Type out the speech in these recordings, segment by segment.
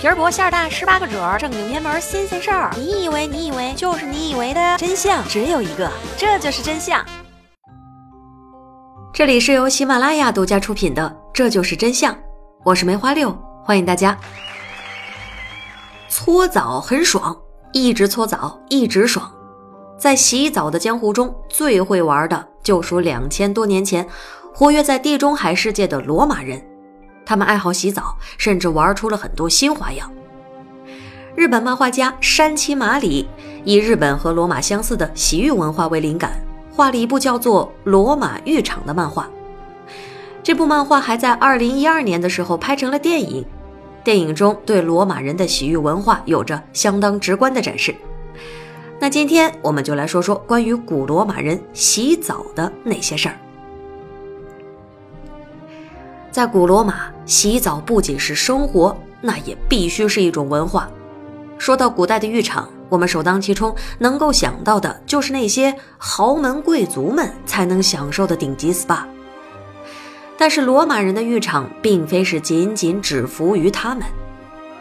皮儿薄馅儿大，十八个褶儿，正经偏门新鲜事儿。你以为你以为就是你以为的真相只有一个，这就是真相。这里是由喜马拉雅独家出品的《这就是真相》，我是梅花六，欢迎大家。搓澡很爽，一直搓澡一直爽。在洗澡的江湖中，最会玩的就属两千多年前活跃在地中海世界的罗马人。他们爱好洗澡，甚至玩出了很多新花样。日本漫画家山崎麻里以日本和罗马相似的洗浴文化为灵感，画了一部叫做《罗马浴场》的漫画。这部漫画还在2012年的时候拍成了电影，电影中对罗马人的洗浴文化有着相当直观的展示。那今天我们就来说说关于古罗马人洗澡的那些事儿。在古罗马，洗澡不仅是生活，那也必须是一种文化。说到古代的浴场，我们首当其冲能够想到的就是那些豪门贵族们才能享受的顶级 SPA。但是罗马人的浴场并非是仅仅只服于他们，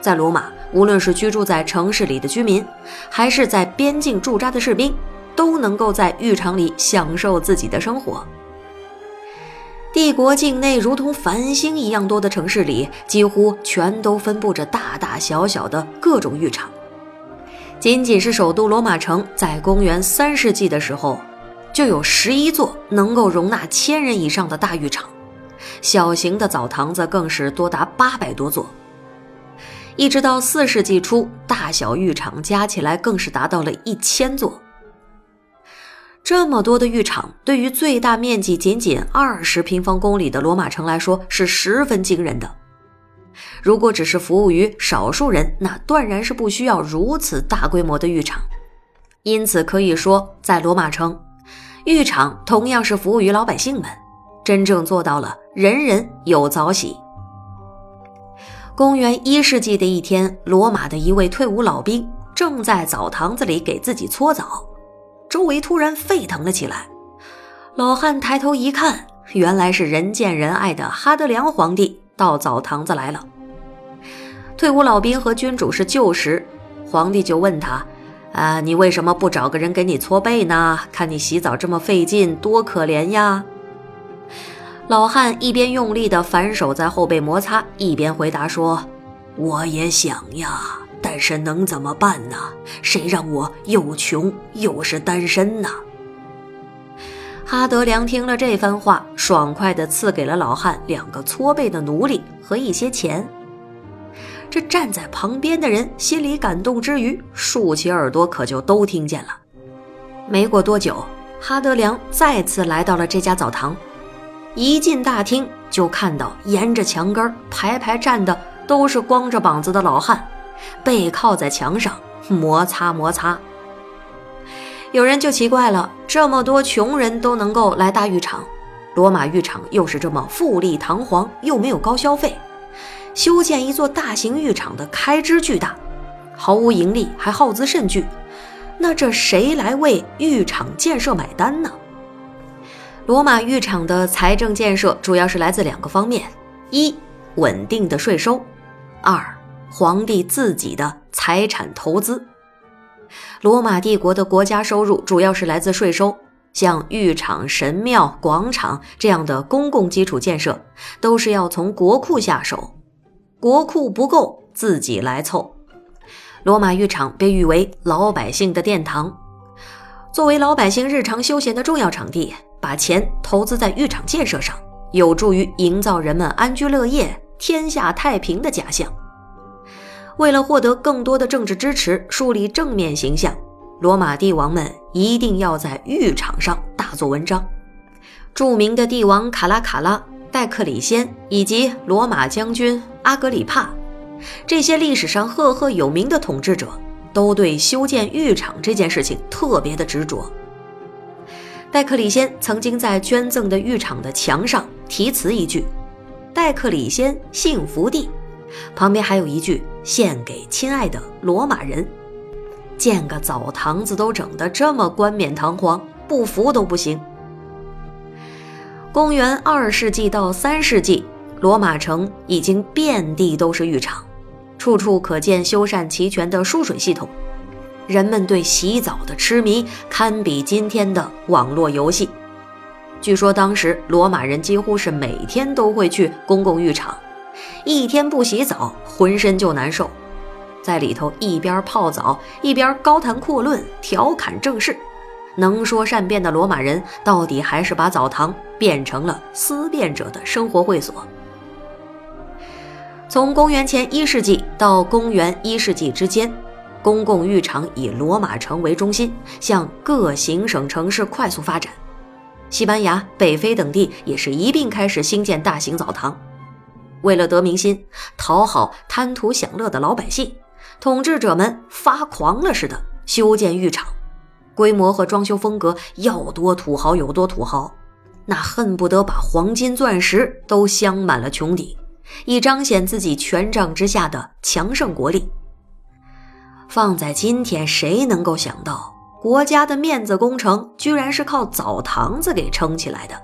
在罗马，无论是居住在城市里的居民，还是在边境驻扎的士兵，都能够在浴场里享受自己的生活。帝国境内如同繁星一样多的城市里，几乎全都分布着大大小小的各种浴场。仅仅是首都罗马城，在公元三世纪的时候，就有十一座能够容纳千人以上的大浴场，小型的澡堂子更是多达八百多座。一直到四世纪初，大小浴场加起来更是达到了一千座。这么多的浴场，对于最大面积仅仅二十平方公里的罗马城来说，是十分惊人的。如果只是服务于少数人，那断然是不需要如此大规模的浴场。因此，可以说，在罗马城，浴场同样是服务于老百姓们，真正做到了人人有澡洗。公元一世纪的一天，罗马的一位退伍老兵正在澡堂子里给自己搓澡。周围突然沸腾了起来，老汉抬头一看，原来是人见人爱的哈德良皇帝到澡堂子来了。退伍老兵和君主是旧识，皇帝就问他：“啊，你为什么不找个人给你搓背呢？看你洗澡这么费劲，多可怜呀！”老汉一边用力地反手在后背摩擦，一边回答说：“我也想呀。”但是能怎么办呢？谁让我又穷又是单身呢？哈德良听了这番话，爽快地赐给了老汉两个搓背的奴隶和一些钱。这站在旁边的人心里感动之余，竖起耳朵可就都听见了。没过多久，哈德良再次来到了这家澡堂，一进大厅就看到沿着墙根排排站的都是光着膀子的老汉。背靠在墙上摩擦摩擦，有人就奇怪了：这么多穷人都能够来大浴场，罗马浴场又是这么富丽堂皇，又没有高消费，修建一座大型浴场的开支巨大，毫无盈利，还耗资甚巨。那这谁来为浴场建设买单呢？罗马浴场的财政建设主要是来自两个方面：一，稳定的税收；二。皇帝自己的财产投资，罗马帝国的国家收入主要是来自税收，像浴场、神庙、广场这样的公共基础建设，都是要从国库下手。国库不够，自己来凑。罗马浴场被誉为老百姓的殿堂，作为老百姓日常休闲的重要场地，把钱投资在浴场建设上，有助于营造人们安居乐业、天下太平的假象。为了获得更多的政治支持，树立正面形象，罗马帝王们一定要在浴场上大做文章。著名的帝王卡拉卡拉、戴克里先以及罗马将军阿格里帕，这些历史上赫赫有名的统治者，都对修建浴场这件事情特别的执着。戴克里先曾经在捐赠的浴场的墙上题词一句：“戴克里先幸福地”，旁边还有一句。献给亲爱的罗马人，建个澡堂子都整得这么冠冕堂皇，不服都不行。公元二世纪到三世纪，罗马城已经遍地都是浴场，处处可见修缮齐全的输水系统。人们对洗澡的痴迷堪比今天的网络游戏。据说当时罗马人几乎是每天都会去公共浴场，一天不洗澡浑身就难受，在里头一边泡澡一边高谈阔论、调侃正事，能说善辩的罗马人到底还是把澡堂变成了思辨者的生活会所。从公元前一世纪到公元一世纪之间。公共浴场以罗马城为中心，向各行省城市快速发展。西班牙、北非等地也是一并开始兴建大型澡堂。为了得民心，讨好贪图享乐的老百姓，统治者们发狂了似的修建浴场，规模和装修风格要多土豪有多土豪，那恨不得把黄金钻石都镶满了穹顶，以彰显自己权杖之下的强盛国力。放在今天，谁能够想到国家的面子工程居然是靠澡堂子给撑起来的？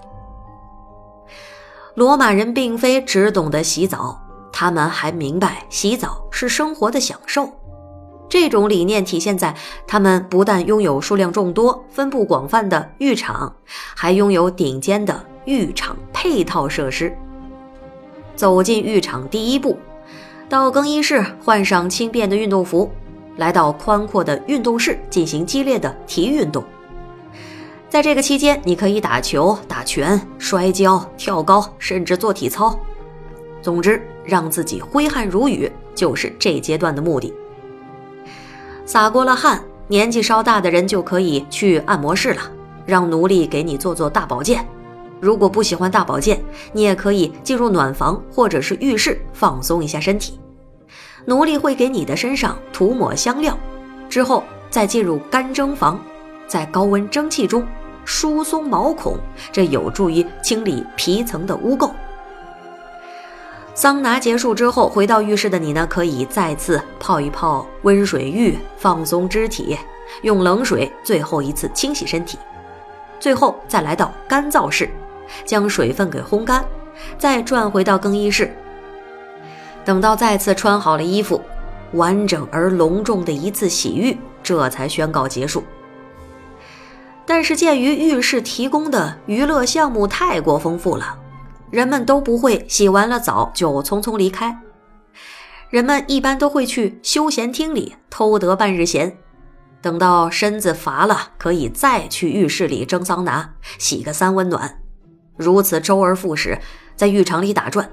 罗马人并非只懂得洗澡，他们还明白洗澡是生活的享受。这种理念体现在他们不但拥有数量众多、分布广泛的浴场，还拥有顶尖的浴场配套设施。走进浴场，第一步，到更衣室换上轻便的运动服。来到宽阔的运动室进行激烈的体育运动，在这个期间，你可以打球、打拳、摔跤、跳高，甚至做体操。总之，让自己挥汗如雨就是这阶段的目的。洒过了汗，年纪稍大的人就可以去按摩室了，让奴隶给你做做大保健。如果不喜欢大保健，你也可以进入暖房或者是浴室放松一下身体。奴隶会给你的身上涂抹香料，之后再进入干蒸房，在高温蒸汽中疏松毛孔，这有助于清理皮层的污垢。桑拿结束之后，回到浴室的你呢，可以再次泡一泡温水浴，放松肢体，用冷水最后一次清洗身体，最后再来到干燥室，将水分给烘干，再转回到更衣室。等到再次穿好了衣服，完整而隆重的一次洗浴，这才宣告结束。但是鉴于浴室提供的娱乐项目太过丰富了，人们都不会洗完了澡就匆匆离开。人们一般都会去休闲厅里偷得半日闲，等到身子乏了，可以再去浴室里蒸桑拿，洗个三温暖，如此周而复始，在浴场里打转。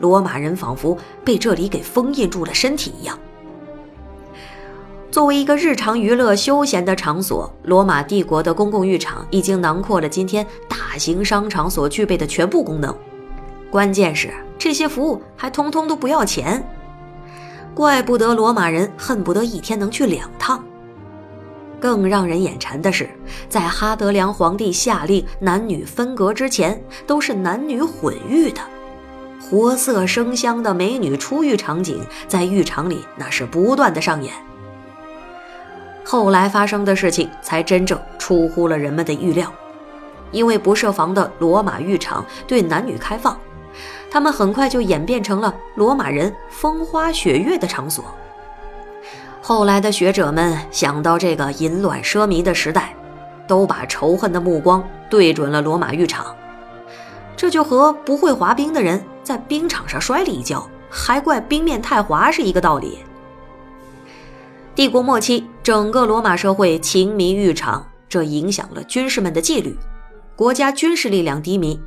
罗马人仿佛被这里给封印住了身体一样。作为一个日常娱乐休闲的场所，罗马帝国的公共浴场已经囊括了今天大型商场所具备的全部功能。关键是这些服务还通通都不要钱，怪不得罗马人恨不得一天能去两趟。更让人眼馋的是，在哈德良皇帝下令男女分隔之前，都是男女混浴的。活色生香的美女出浴场景在浴场里那是不断的上演。后来发生的事情才真正出乎了人们的预料，因为不设防的罗马浴场对男女开放，他们很快就演变成了罗马人风花雪月的场所。后来的学者们想到这个淫乱奢靡的时代，都把仇恨的目光对准了罗马浴场。这就和不会滑冰的人在冰场上摔了一跤，还怪冰面太滑是一个道理。帝国末期，整个罗马社会情迷浴场，这影响了军士们的纪律，国家军事力量低迷，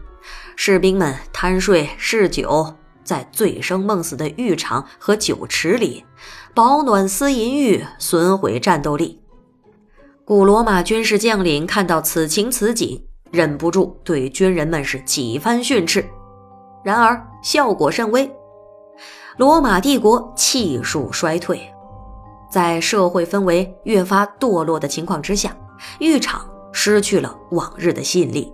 士兵们贪睡嗜酒，在醉生梦死的浴场和酒池里饱暖思淫欲，损毁战斗力。古罗马军事将领看到此情此景。忍不住对军人们是几番训斥，然而效果甚微。罗马帝国气数衰退，在社会氛围越发堕落的情况之下，浴场失去了往日的吸引力。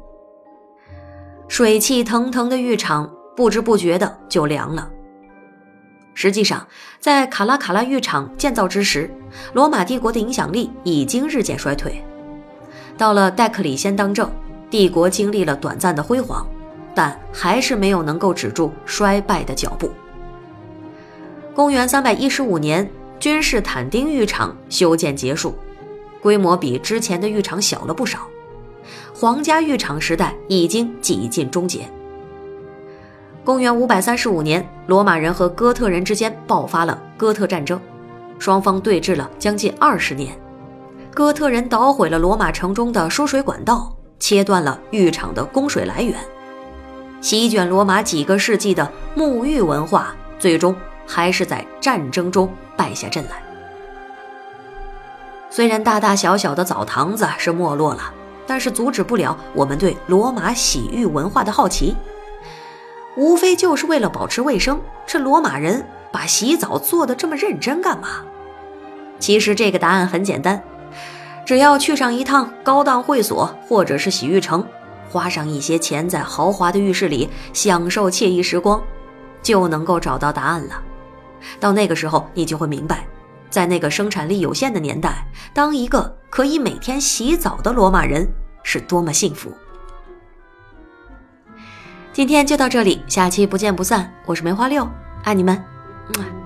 水汽腾腾的浴场不知不觉的就凉了。实际上，在卡拉卡拉浴场建造之时，罗马帝国的影响力已经日渐衰退。到了戴克里先当政。帝国经历了短暂的辉煌，但还是没有能够止住衰败的脚步。公元三百一十五年，君士坦丁浴场修建结束，规模比之前的浴场小了不少。皇家浴场时代已经几近终结。公元五百三十五年，罗马人和哥特人之间爆发了哥特战争，双方对峙了将近二十年。哥特人捣毁了罗马城中的输水管道，切断了浴场的供水来源，席卷罗马几个世纪的沐浴文化，最终还是在战争中败下阵来。虽然大大小小的澡堂子是没落了，但是阻止不了我们对罗马洗浴文化的好奇。无非就是为了保持卫生，这罗马人把洗澡做得这么认真干嘛？其实这个答案很简单，只要去上一趟高档会所或者是洗浴城，花上一些钱在豪华的浴室里享受惬意时光，就能够找到答案了。到那个时候，你就会明白，在那个生产力有限的年代，当一个可以每天洗澡的罗马人是多么幸福。今天就到这里，下期不见不散。我是梅花六，爱你们，嗯。